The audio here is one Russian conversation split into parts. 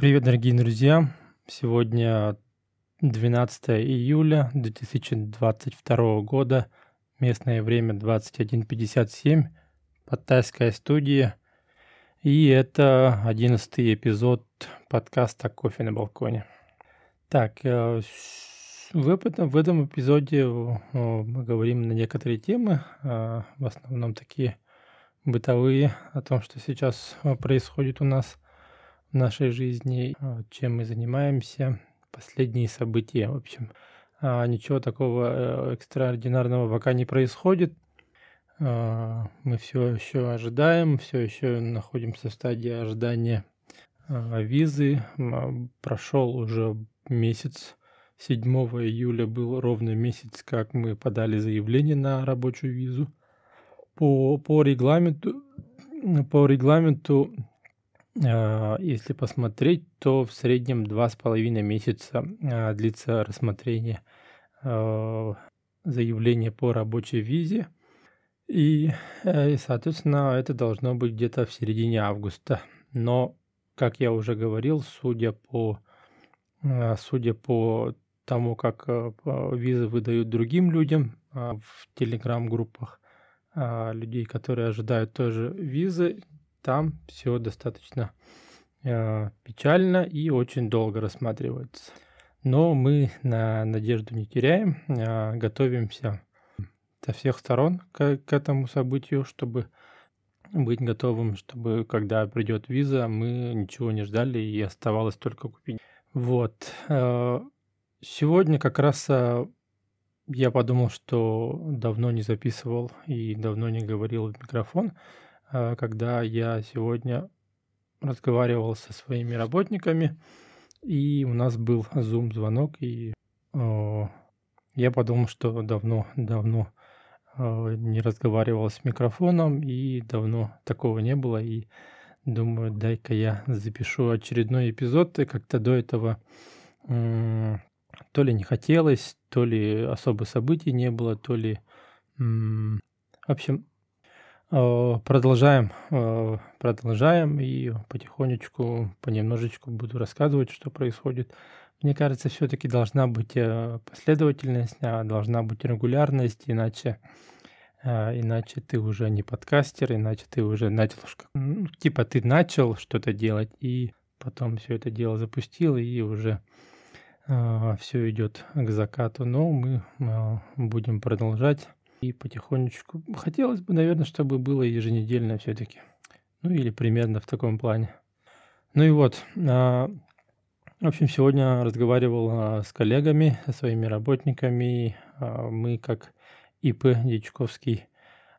Привет, дорогие друзья! Сегодня 12 июля 2022 года, местное время 21.57, подтайская студия. И это одиннадцатый эпизод подкаста «Кофе на балконе». Так, э, в этом, в этом эпизоде э, мы говорим на некоторые темы, э, в основном такие бытовые, о том, что сейчас происходит у нас нашей жизни, чем мы занимаемся, последние события, в общем. А ничего такого экстраординарного пока не происходит. Мы все еще ожидаем, все еще находимся в стадии ожидания визы. Прошел уже месяц 7 июля был ровно месяц, как мы подали заявление на рабочую визу. По, по регламенту, по регламенту э, если посмотреть, то в среднем два с половиной месяца э, длится рассмотрение э, заявления по рабочей визе. И, соответственно, это должно быть где-то в середине августа. Но, как я уже говорил, судя по, судя по тому, как визы выдают другим людям а, в телеграм-группах а, людей, которые ожидают тоже визы, там все достаточно э, печально и очень долго рассматривается. Но мы на надежду не теряем, а, готовимся со всех сторон к, к этому событию, чтобы быть готовым, чтобы когда придет виза, мы ничего не ждали и оставалось только купить. Вот. Э, Сегодня как раз а, я подумал, что давно не записывал и давно не говорил в микрофон, а, когда я сегодня разговаривал со своими работниками, и у нас был Zoom-звонок, и о, я подумал, что давно, давно не разговаривал с микрофоном, и давно такого не было, и думаю, дай-ка я запишу очередной эпизод, и как-то до этого то ли не хотелось, то ли особо событий не было, то ли... В общем, э, продолжаем, э, продолжаем и потихонечку, понемножечку буду рассказывать, что происходит. Мне кажется, все-таки должна быть э, последовательность, а должна быть регулярность, иначе, иначе ты уже не подкастер, иначе ты уже начал, ну, типа ты начал что-то делать и потом все это дело запустил и уже все идет к закату, но мы будем продолжать и потихонечку. Хотелось бы, наверное, чтобы было еженедельно все-таки. Ну или примерно в таком плане. Ну и вот, а, в общем, сегодня разговаривал с коллегами, со своими работниками. Мы как ИП Дичковский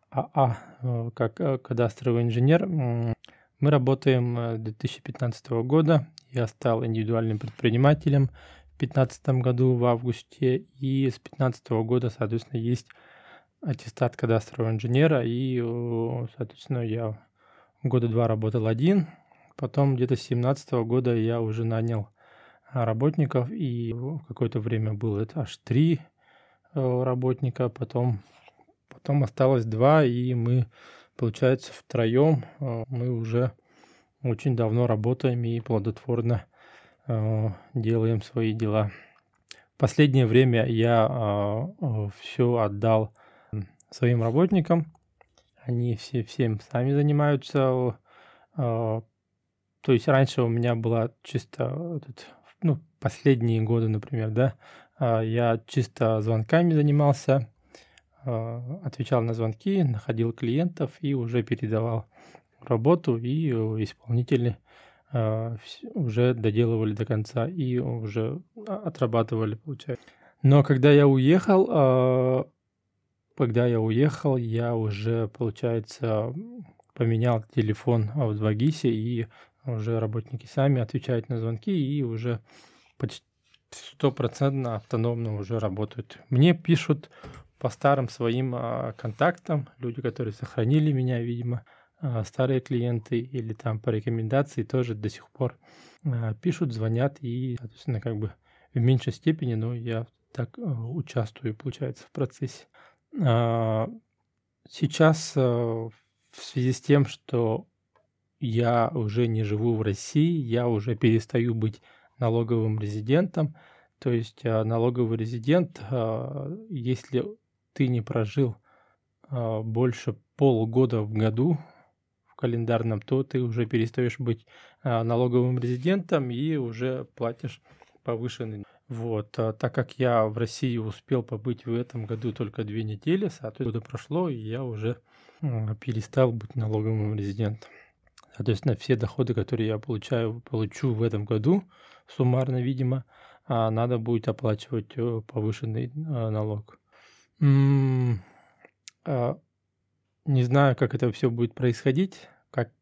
АА, как кадастровый инженер, мы работаем с 2015 года. Я стал индивидуальным предпринимателем – 2015 году в августе, и с 2015 года, соответственно, есть аттестат кадастрового инженера, и, соответственно, я года два работал один, потом где-то с 2017 года я уже нанял а, работников, и какое-то время было это аж три работника, потом, потом осталось два, и мы, получается, втроем мы уже очень давно работаем и плодотворно делаем свои дела. Последнее время я все отдал своим работникам. Они все всем сами занимаются. Э, то есть раньше у меня была чисто, ну, последние годы, например, да, я чисто звонками занимался, отвечал на звонки, находил клиентов и уже передавал работу, и исполнители а, уже доделывали до конца и уже отрабатывали, получается. Но когда я уехал, а, когда я уехал, я уже, получается, поменял телефон в 2GIS, и уже работники сами отвечают на звонки и уже почти стопроцентно автономно уже работают. Мне пишут по старым своим а, контактам, люди, которые сохранили меня, видимо, а, старые клиенты или там по рекомендации тоже до сих пор а, пишут, звонят и, соответственно, как бы в меньшей степени, но я так а, участвую, получается, в процессе. Сейчас в связи с тем, что я уже не живу в России, я уже перестаю быть налоговым резидентом. То есть а, налоговый резидент, а, если ты не прожил а, больше полгода в году в календарном, то ты уже перестаешь быть налоговым резидентом и уже платишь повышенный. Вот, а так как я в России успел побыть в этом году только две недели, соответственно, прошло, и я уже перестал быть налоговым резидентом. Соответственно, все доходы, которые я получаю, получу в этом году, суммарно, видимо, а, надо будет оплачивать э, повышенный а, налог. А, не знаю, как это все будет происходить, как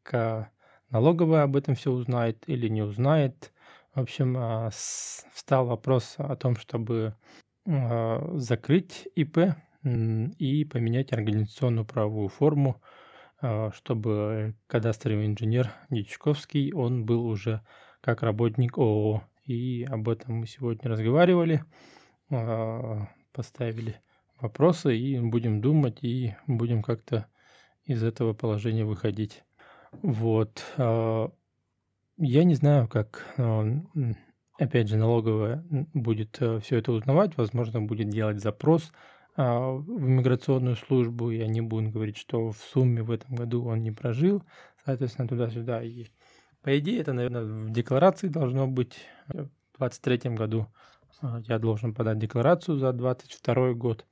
налоговая об этом все узнает или не узнает. В общем, встал вопрос о том, чтобы закрыть ИП и поменять организационную правовую форму а, чтобы кадастровый инженер Дичковский, он был уже как работник ООО. И об этом мы сегодня разговаривали, а, поставили вопросы и будем думать, и будем как-то из этого положения выходить. Вот. А, я не знаю, как, опять же, налоговая будет э, все это узнавать, возможно, будет делать запрос а, в миграционную службу, и они будут говорить, что в сумме в этом году он не прожил, соответственно, туда-сюда. И по идее, это, наверное, в декларации должно быть в 2023 году. А, я должен подать декларацию за 2022 год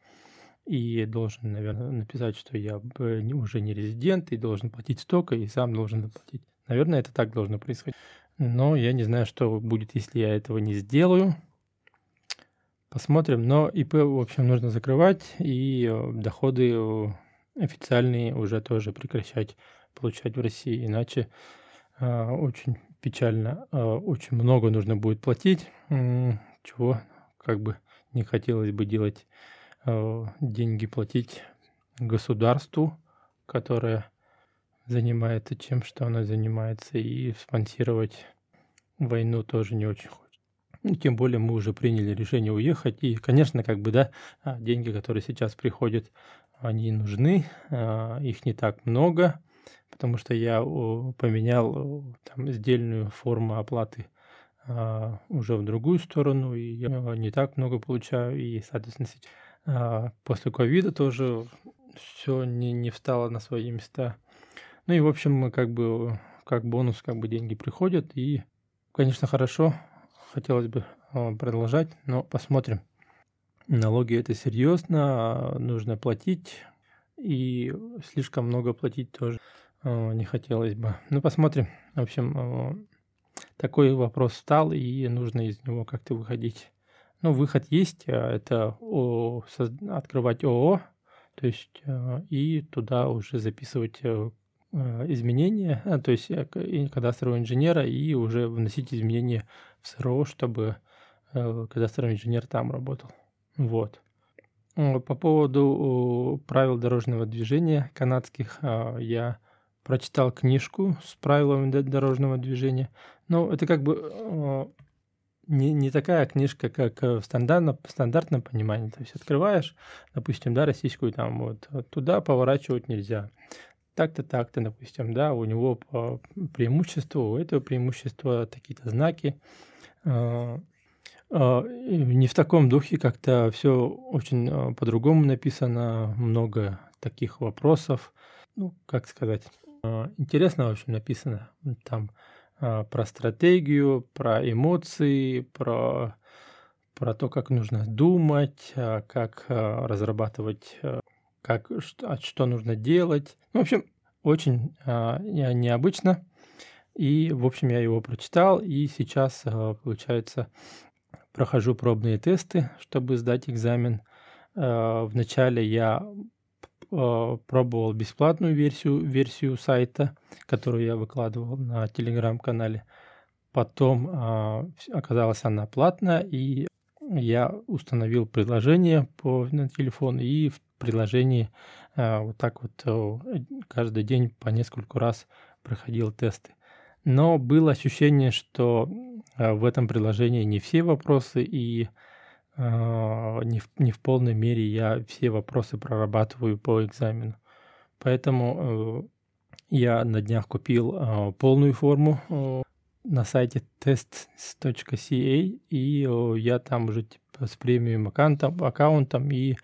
и должен, наверное, написать, что я уже не резидент и должен платить столько, и сам должен заплатить. Наверное, это так должно происходить. Но я не знаю, что будет, если я этого не сделаю. Посмотрим. Но ИП, в общем, нужно закрывать, и э, доходы э, официальные уже тоже прекращать получать в России, иначе э, очень печально, очень много нужно будет платить, чего как бы не хотелось бы делать, деньги платить государству, которое занимается тем, что оно занимается, и спонсировать войну тоже не очень хочется. Ну, тем более мы уже приняли решение уехать. И, конечно, как бы, да, а, деньги, которые сейчас приходят, они нужны. А, их не так много, потому что я поменял там сдельную форму оплаты а, уже в другую сторону, и я не так много получаю. И, соответственно, после ковида тоже все не, не встало на свои места. Ну и, в общем, как бы как бонус, как бы деньги приходят, и, конечно, хорошо, хотелось бы а, продолжать, но посмотрим. Налоги это серьезно, а, нужно платить, и слишком много платить тоже а, не хотелось бы. Ну, посмотрим. В общем, такой вопрос стал, и нужно из него как-то выходить. Ну, выход есть, это открывать ООО, то есть и туда уже записывать изменения, то есть э, кадастрового инженера и уже вносить изменения в СРО, чтобы э, кадастровый инженер там работал. Вот. По поводу правил дорожного движения канадских а, я прочитал книжку с правилами дорожного движения. Но это как бы не, не такая книжка, как в стандартном, стандартном понимании. То есть открываешь, допустим, да, российскую, там вот туда поворачивать нельзя так-то, так-то, допустим, да, у него преимущество, у этого преимущества такие-то знаки. А, а, не в таком духе, как-то все очень а, по-другому написано, много таких вопросов. Ну, как сказать, интересно, в общем, написано там про стратегию, про эмоции, про, про то, как нужно думать, как разрабатывать как, что, что нужно делать. Ну, в общем, очень а, необычно. И, в общем, я его прочитал, и сейчас, а, получается, прохожу пробные тесты, чтобы сдать экзамен. А, вначале я а, пробовал бесплатную версию, версию сайта, которую я выкладывал на телеграм-канале. Потом а, оказалась она платная, и я установил приложение по, на телефон, и в приложении а, вот так вот э, каждый день по нескольку раз проходил тесты. Но было ощущение, что а, в этом приложении не все вопросы и не в, не в полной мере я все вопросы прорабатываю по экзамену. Поэтому Я на днях купил э, полную форму э, на сайте test.ca, и э, я там уже типа, с премиум аккаунтом, аккаунтом и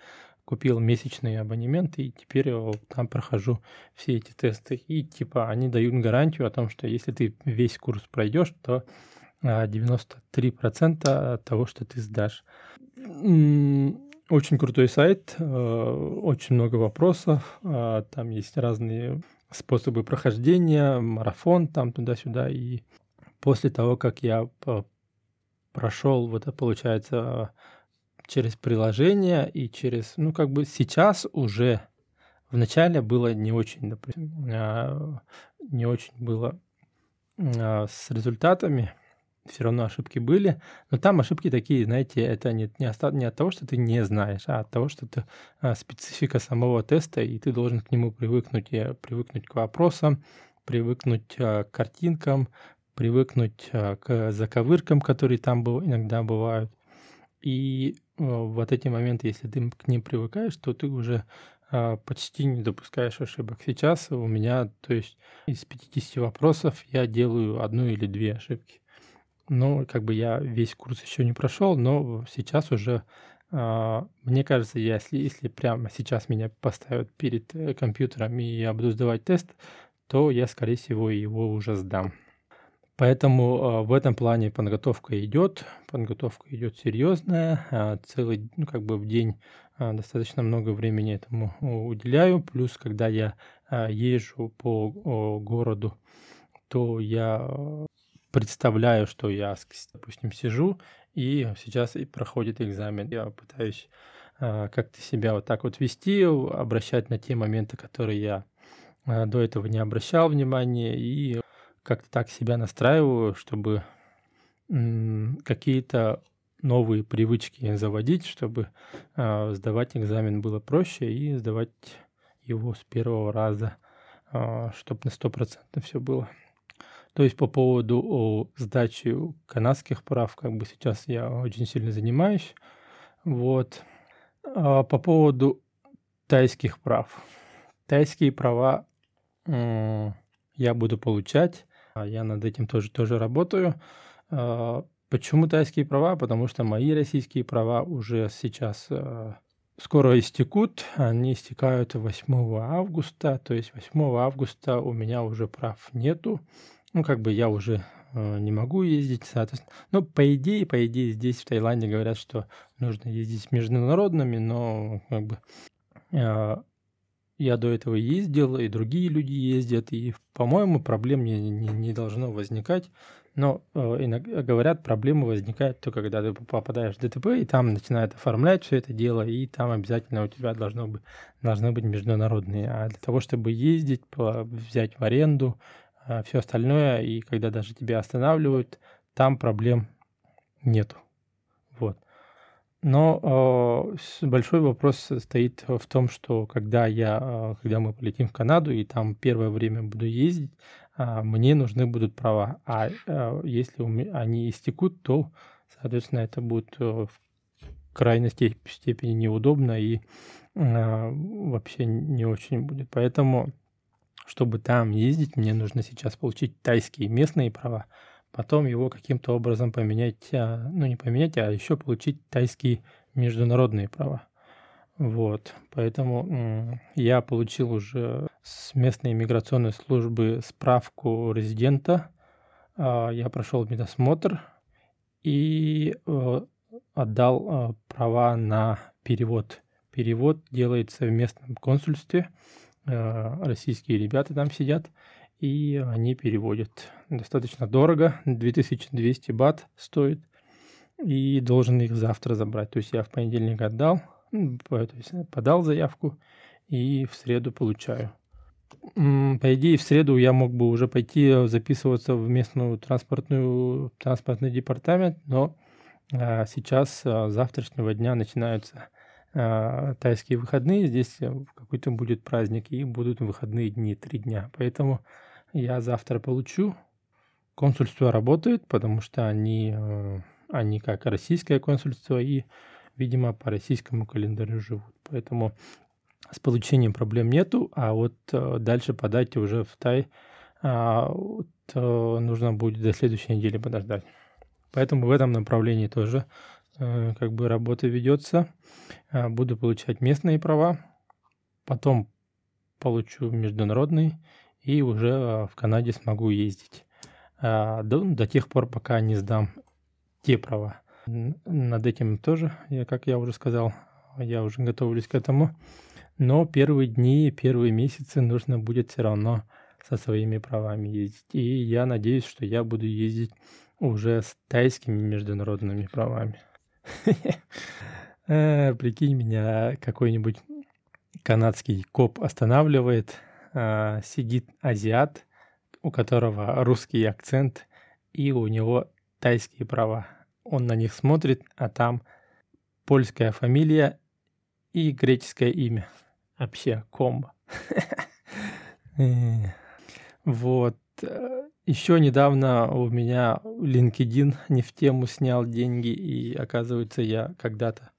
купил месячный абонемент, и теперь э, там прохожу все эти тесты. И типа они дают гарантию о том, что если ты весь курс пройдешь, то 93% э, того, что ты сдашь. Очень крутой сайт, э, очень много вопросов, там есть разные способы прохождения, марафон там туда-сюда. И после того, как я прошел, вот получается через приложение и через, ну как бы сейчас уже вначале было не очень, допустим, а, не очень было а, с результатами, все равно ошибки были, но там ошибки такие, знаете, это не, не, оста- не от того, что ты не знаешь, а от того, что это а, специфика самого теста, и ты должен к нему привыкнуть, и привыкнуть к вопросам, привыкнуть а, к картинкам, привыкнуть а, к заковыркам, которые там был, иногда бывают. И вот эти моменты, если ты к ним привыкаешь, то ты уже а, почти не допускаешь ошибок. Сейчас у меня, то есть из 50 вопросов я делаю одну или две ошибки. Ну, как бы я весь курс еще не прошел, но сейчас уже, а, мне кажется, если, если прямо сейчас меня поставят перед э, компьютером и я буду сдавать тест, то я, скорее всего, его уже сдам. Поэтому э, в этом плане подготовка идет, подготовка идет серьезная, э, целый, ну, как бы в день э, достаточно много времени этому уделяю. Плюс, когда я езжу по городу, то я представляю, что я, допустим, сижу, и сейчас и проходит экзамен. Я пытаюсь как-то себя вот так вот вести, обращать на те моменты, которые я до этого не обращал внимания, и как-то так себя настраиваю, чтобы какие-то новые привычки заводить, чтобы э, сдавать экзамен было проще и сдавать его с первого раза, э, чтобы на 100% все было. То есть по поводу о, сдачи канадских прав, как бы сейчас я очень сильно занимаюсь. Вот. А по поводу тайских прав. Тайские права э, я буду получать а я над этим тоже, тоже работаю. А, почему тайские права? Потому что мои российские права уже сейчас а, скоро истекут. Они истекают 8 августа. То есть 8 августа у меня уже прав нету. Ну, как бы я уже не могу ездить, соответственно. Ну, по идее, по идее, здесь в Таиланде говорят, что нужно ездить международными, но как бы я до этого ездил, и другие люди ездят, и, по-моему, проблем не, не, не должно возникать. Но э, иногда говорят, проблемы возникают только когда ты попадаешь в ДТП, и там начинают оформлять все это дело, и там обязательно у тебя должно быть, должны быть международные. А для того, чтобы ездить, взять в аренду, э, все остальное, и когда даже тебя останавливают, там проблем нету. Но э, большой вопрос стоит в том, что когда я, э, когда мы полетим в Канаду и там первое время буду ездить, э, мне нужны будут права. А э, если они истекут, то, соответственно, это будет э, в крайней степени неудобно и э, вообще не очень будет. Поэтому, чтобы там ездить, мне нужно сейчас получить тайские местные права потом его каким-то образом поменять, а, ну не поменять, а еще получить тайские международные права. Вот, поэтому я получил уже с местной иммиграционной службы справку резидента, а, я прошел медосмотр и э, отдал а, права на перевод. Перевод делается в местном консульстве, э, российские ребята там сидят, и они переводят. Достаточно дорого, 2200 бат стоит, и должен их завтра забрать. То есть я в понедельник отдал, подал заявку, и в среду получаю. По идее, в среду я мог бы уже пойти записываться в местную транспортную, транспортный департамент, но а, сейчас, а, завтрашнего дня начинаются а, тайские выходные, здесь какой-то будет праздник, и будут выходные дни, три дня. Поэтому я завтра получу. Консульство работает, потому что они, э, они как российское консульство и, видимо, по российскому календарю живут. Поэтому с получением проблем нету, а вот э, дальше подать уже в Тай а, вот, э, нужно будет до следующей недели подождать. Поэтому в этом направлении тоже как бы работа ведется. Буду получать местные права, потом получу международный и уже а, в Канаде смогу ездить. А, до, до тех пор, пока не сдам те права. Над этим тоже, я, как я уже сказал, я уже готовлюсь к этому. Но первые дни, первые месяцы нужно будет все равно со своими правами ездить. И я надеюсь, что я буду ездить уже с тайскими международными правами. Э, прикинь, меня какой-нибудь канадский коп останавливает, а, сидит азиат, у которого русский акцент, и у него тайские права. Он на них смотрит, а там польская фамилия и греческое имя. Вообще комбо. Э, вот. Э, Еще недавно у меня LinkedIn не в тему снял деньги, и оказывается, я когда-то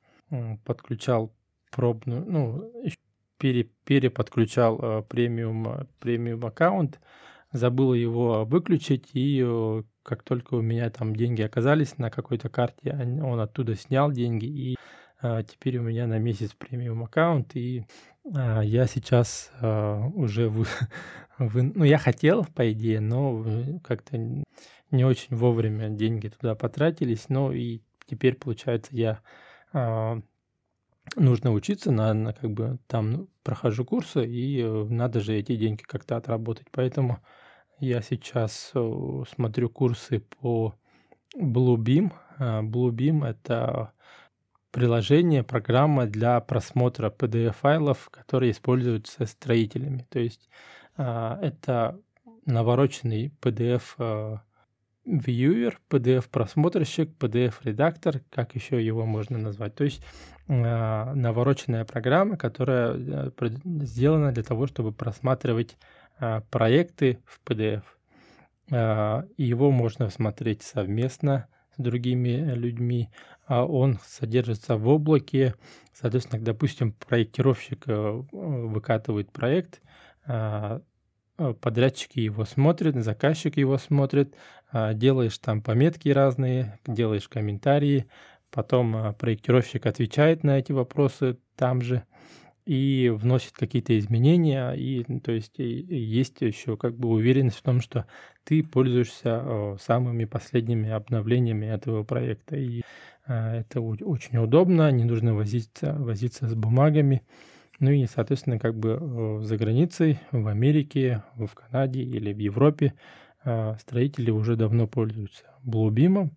подключал пробную, ну, пере, переподключал э, премиум, премиум аккаунт, забыл его выключить, и э, как только у меня там деньги оказались на какой-то карте, он оттуда снял деньги, и э, теперь у меня на месяц премиум аккаунт, и э, я сейчас э, уже вы, вы, ну я хотел по идее, но как-то не очень вовремя деньги туда потратились, но и теперь получается я э, нужно учиться, на, на как бы там ну, прохожу курсы, и э, надо же эти деньги как-то отработать. Поэтому я сейчас э, смотрю курсы по Bluebeam. А, Bluebeam — это приложение, программа для просмотра PDF-файлов, которые используются строителями. То есть это навороченный PDF Viewer, PDF-просмотрщик, PDF-редактор, как еще его можно назвать. То есть э, навороченная программа, которая э, сделана для того, чтобы просматривать э, проекты в PDF. Э, его можно смотреть совместно с другими людьми. А он содержится в облаке. Соответственно, допустим, проектировщик э, выкатывает проект, э, Э, подрядчики его смотрят, заказчик его смотрит, а, делаешь там пометки разные, делаешь комментарии, потом а, проектировщик отвечает на эти вопросы там же и вносит какие-то изменения, и то есть есть еще как бы уверенность в том, что ты пользуешься самыми последними обновлениями этого проекта, и а, это очень удобно, не нужно возиться, возиться с бумагами, ну и, соответственно, как бы за границей, в Америке, в Канаде или в Европе а, строители уже давно пользуются Bluebeam.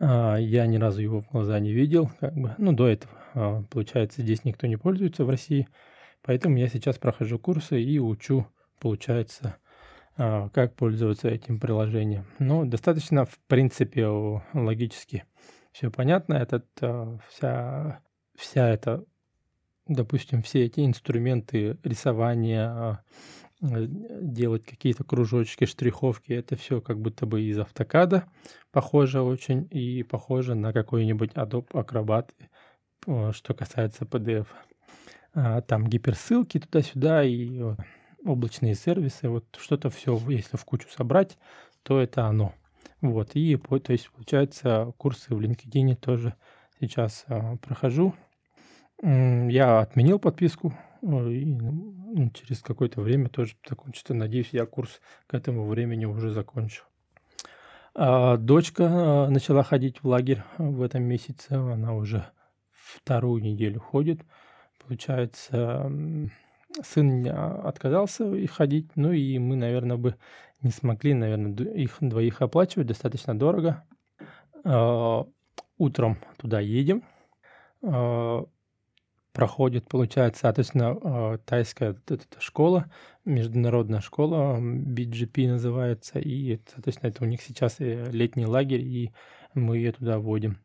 А, я ни разу его в глаза не видел, как бы, ну, до этого. А, получается, здесь никто не пользуется в России, поэтому я сейчас прохожу курсы и учу, получается, как пользоваться этим приложением. Ну, достаточно, в принципе, логически все понятно. Этот, вся, вся эта допустим, все эти инструменты рисования, а, делать какие-то кружочки, штриховки, это все как будто бы из автокада похоже очень и похоже на какой-нибудь Adobe Acrobat, э, что касается PDF. А, там гиперссылки туда-сюда и облачные сервисы, вот что-то все, если в кучу собрать, то это оно. Вот, и то есть, получается, курсы в LinkedIn тоже сейчас прохожу, я отменил подписку, и ну, через какое-то время тоже закончится. Надеюсь, я курс к этому времени уже закончу. А дочка а, начала ходить в лагерь в этом месяце. Она уже вторую неделю ходит. Получается, сын отказался и ходить. Ну и мы, наверное, бы не смогли, наверное, их двоих оплачивать. Достаточно дорого. А, утром туда едем проходит, получается, соответственно, а, тайская школа, международная школа, BGP называется, и, соответственно, это у них сейчас э, летний лагерь, и мы ее туда водим.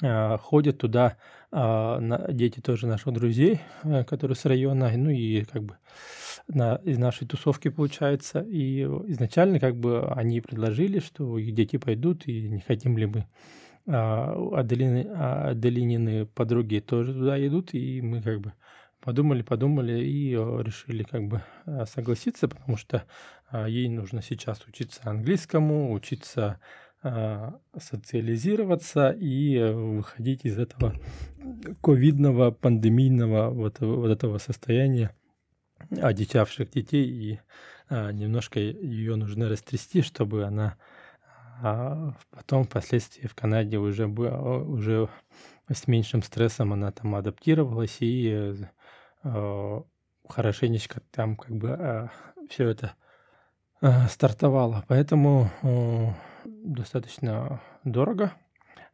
А, ходят туда дети тоже наших друзей, э, которые с района, ну и как бы на, из нашей тусовки получается. И изначально как бы они предложили, что их дети пойдут, и не хотим ли мы а, Аделины, а Аделинины подруги тоже туда идут, и мы как бы подумали, подумали и решили как бы согласиться, потому что ей нужно сейчас учиться английскому, учиться социализироваться и выходить из этого ковидного, пандемийного вот, вот этого состояния одичавших детей и а, немножко ее нужно растрясти, чтобы она а, потом впоследствии в Канаде уже, уже с меньшим стрессом она там адаптировалась и э, хорошенечко там как бы э, все это э, стартовало. Поэтому э, достаточно дорого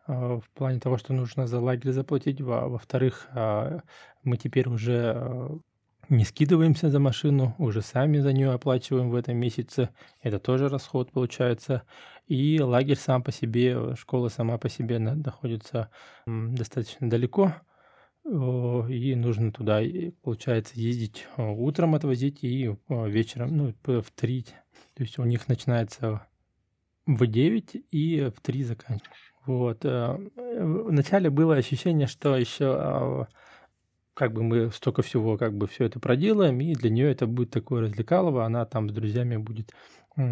в плане того, что нужно за лагерь заплатить. Во- во-вторых, мы теперь уже не скидываемся за машину, уже сами за нее оплачиваем в этом месяце. Это тоже расход получается. И лагерь сам по себе, школа сама по себе находится достаточно далеко. И нужно туда, получается, ездить утром отвозить и вечером, ну, в 3. То есть у них начинается в 9 и в 3 заканчивается. Вот. Э, вначале было ощущение, что еще а, как бы мы столько всего, как бы все это проделаем, и для нее это будет такое развлекалово, она там с друзьями будет э,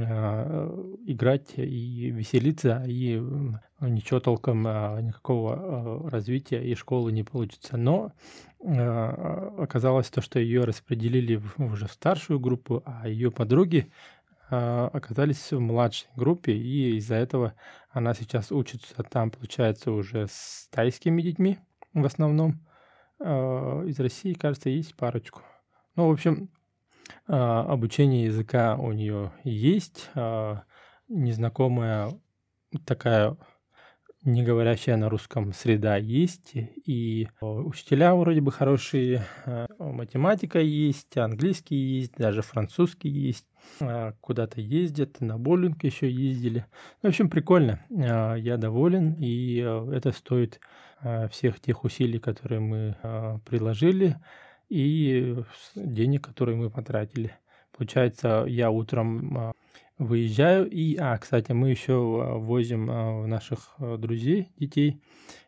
играть и веселиться, и ничего толком, э, никакого э, развития и школы не получится. Но э, оказалось то, что ее распределили уже в старшую группу, а ее подруги оказались в младшей группе, и из-за этого она сейчас учится там, получается, уже с тайскими детьми в основном, а, из России, кажется, есть парочку. Ну, в общем, а, обучение языка у нее есть, а, незнакомая такая не говорящая на русском среда есть, и учителя вроде бы хорошие, математика есть, английский есть, даже французский есть, куда-то ездят, на боулинг еще ездили. В общем, прикольно, я доволен, и это стоит Э, всех тех усилий, которые мы э, приложили, и денег, которые мы потратили. Получается, я утром э, выезжаю, и, а, кстати, мы еще возим наших друзей, детей,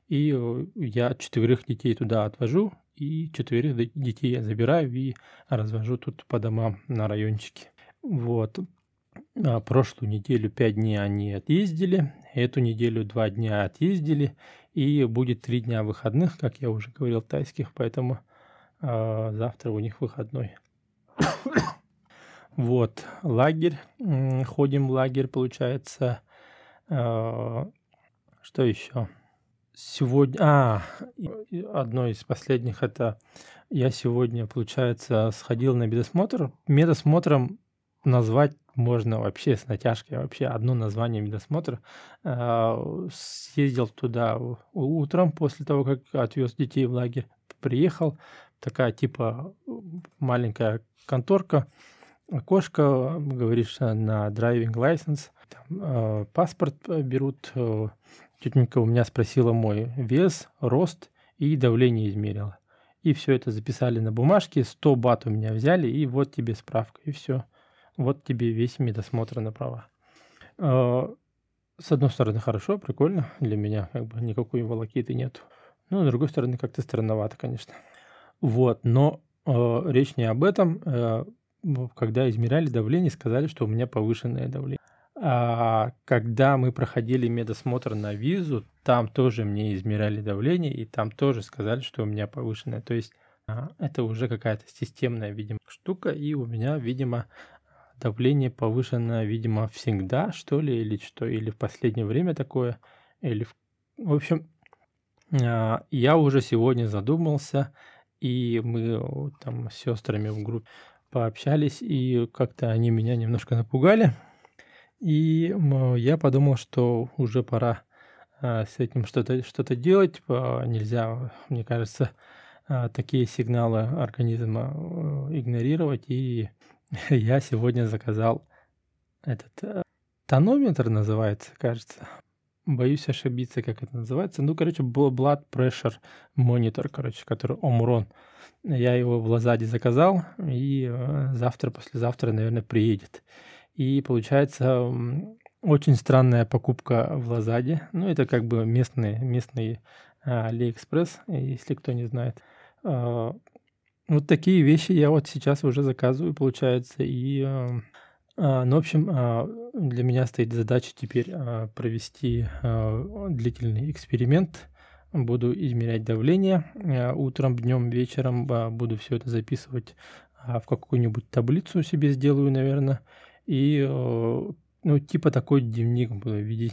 и я четверых детей туда отвожу, и четверых детей я забираю и развожу тут по домам на райончике. Вот. А прошлую неделю пять дней они отъездили, эту неделю два дня отъездили, и будет три дня выходных, как я уже говорил, тайских, поэтому э, завтра у них выходной. Вот, лагерь. Ходим в лагерь, получается. Э, что еще? Сегодня... А, одно из последних это... Я сегодня, получается, сходил на медосмотр. Медосмотром назвать можно вообще с натяжкой, вообще одно название медосмотра. А, съездил туда утром после того, как отвез детей в лагерь, приехал, такая типа маленькая конторка, окошко, говоришь на driving license, там, э, паспорт берут, э, тетенька у меня спросила мой вес, рост и давление измерила. И все это записали на бумажке, 100 бат у меня взяли, и вот тебе справка, и все. Вот тебе весь медосмотр на права. А, с одной стороны, хорошо, прикольно. Для меня как бы никакой волокиты нет. Ну, с другой стороны, как-то странновато, конечно. Вот, но э, речь не об этом. Э, когда измеряли давление, сказали, что у меня повышенное давление. А когда мы проходили медосмотр на визу, там тоже мне измеряли давление, и там тоже сказали, что у меня повышенное. То есть а, это уже какая-то системная, видимо, штука, и у меня, видимо, давление повышено, видимо, всегда, что ли, или что, или в последнее время такое, или... В общем, а, я уже сегодня задумался, и мы там с сестрами в группе пообщались, и как-то они меня немножко напугали. И я подумал, что уже пора а, с этим что-то что делать. Нельзя, мне кажется, а, такие сигналы организма э, игнорировать и Я сегодня заказал этот э, тонометр называется, кажется. Боюсь ошибиться, как это называется. Ну, короче, Blood Pressure Monitor, короче, который Омрон. Я его в Лазаде заказал, и э, завтра, послезавтра, наверное, приедет. И получается очень странная покупка в Лазаде. Ну, это как бы местный, местный AliExpress, если кто не знает. А, вот такие вещи я вот сейчас уже заказываю, получается. И, э, э, ну, в общем, э, для меня стоит задача теперь э, провести э, длительный эксперимент. Буду измерять давление э, утром, днем, вечером. Э, буду все это записывать э, в какую-нибудь таблицу себе сделаю, наверное. И, э, ну, типа такой дневник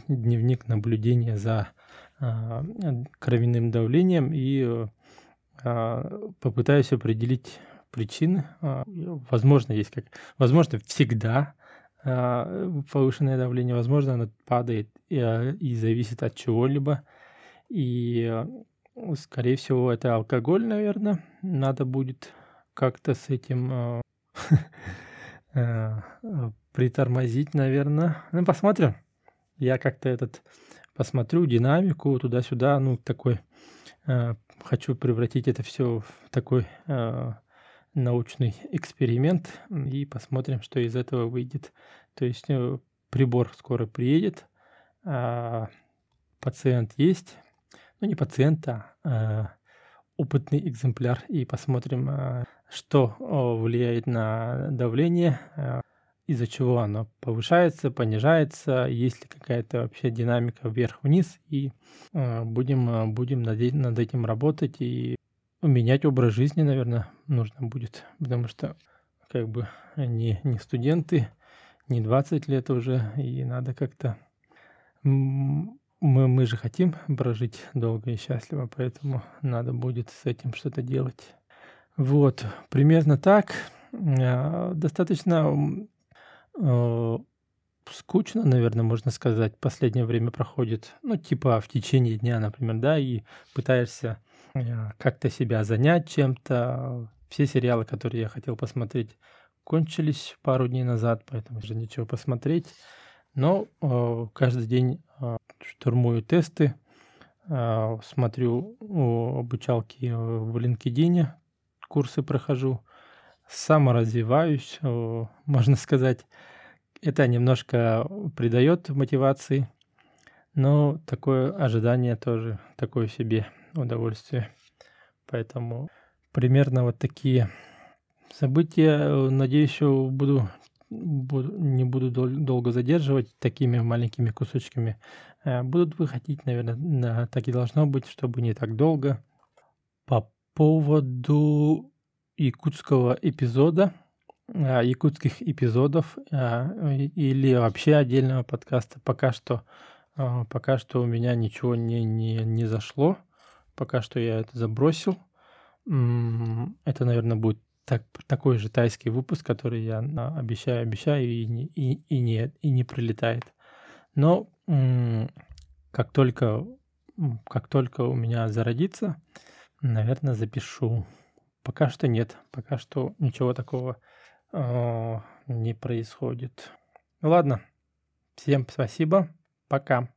дневник наблюдения за э, кровяным давлением и э, а, попытаюсь определить причины. А, возможно, есть как... Возможно, всегда а, повышенное давление, возможно, оно падает и, и зависит от чего-либо. И, скорее всего, это алкоголь, наверное. Надо будет как-то с этим притормозить, наверное. Ну, посмотрим. Я как-то этот посмотрю динамику туда-сюда, ну, такой хочу превратить это все в такой э, научный эксперимент и посмотрим, что из этого выйдет. То есть э, прибор скоро приедет, э, пациент есть, ну не пациент, а опытный экземпляр, и посмотрим, э, что влияет на давление, э, из-за чего оно повышается, понижается, есть ли какая-то вообще динамика вверх-вниз, и э, будем, будем над этим работать и менять образ жизни, наверное, нужно будет, потому что как бы не, не студенты, не 20 лет уже, и надо как-то... Мы, мы же хотим прожить долго и счастливо, поэтому надо будет с этим что-то делать. Вот, примерно так. Э, достаточно Э, скучно, наверное, можно сказать, последнее время проходит, ну, типа в течение дня, например, да, и пытаешься э, как-то себя занять чем-то. Все сериалы, которые я хотел посмотреть, кончились пару дней назад, поэтому уже ничего посмотреть. Но э, каждый день э, штурмую тесты, э, смотрю обучалки в LinkedIn, курсы прохожу, саморазвиваюсь, можно сказать. Это немножко придает мотивации, но такое ожидание тоже такое себе удовольствие. Поэтому примерно вот такие события. Надеюсь, буду, буду не буду дол- долго задерживать такими маленькими кусочками. Э, будут выходить, наверное, так и должно быть, чтобы не так долго. По поводу якутского эпизода, а, якутских эпизодов а, или вообще отдельного подкаста. Пока что, пока что у меня ничего не, не, не зашло. Пока что я это забросил. Это, наверное, будет так, такой же тайский выпуск, который я обещаю, обещаю и не, и, и, не, и не прилетает. Но как только, как только у меня зародится, наверное, запишу. Пока что нет, пока что ничего такого э, не происходит. Ладно, всем спасибо, пока.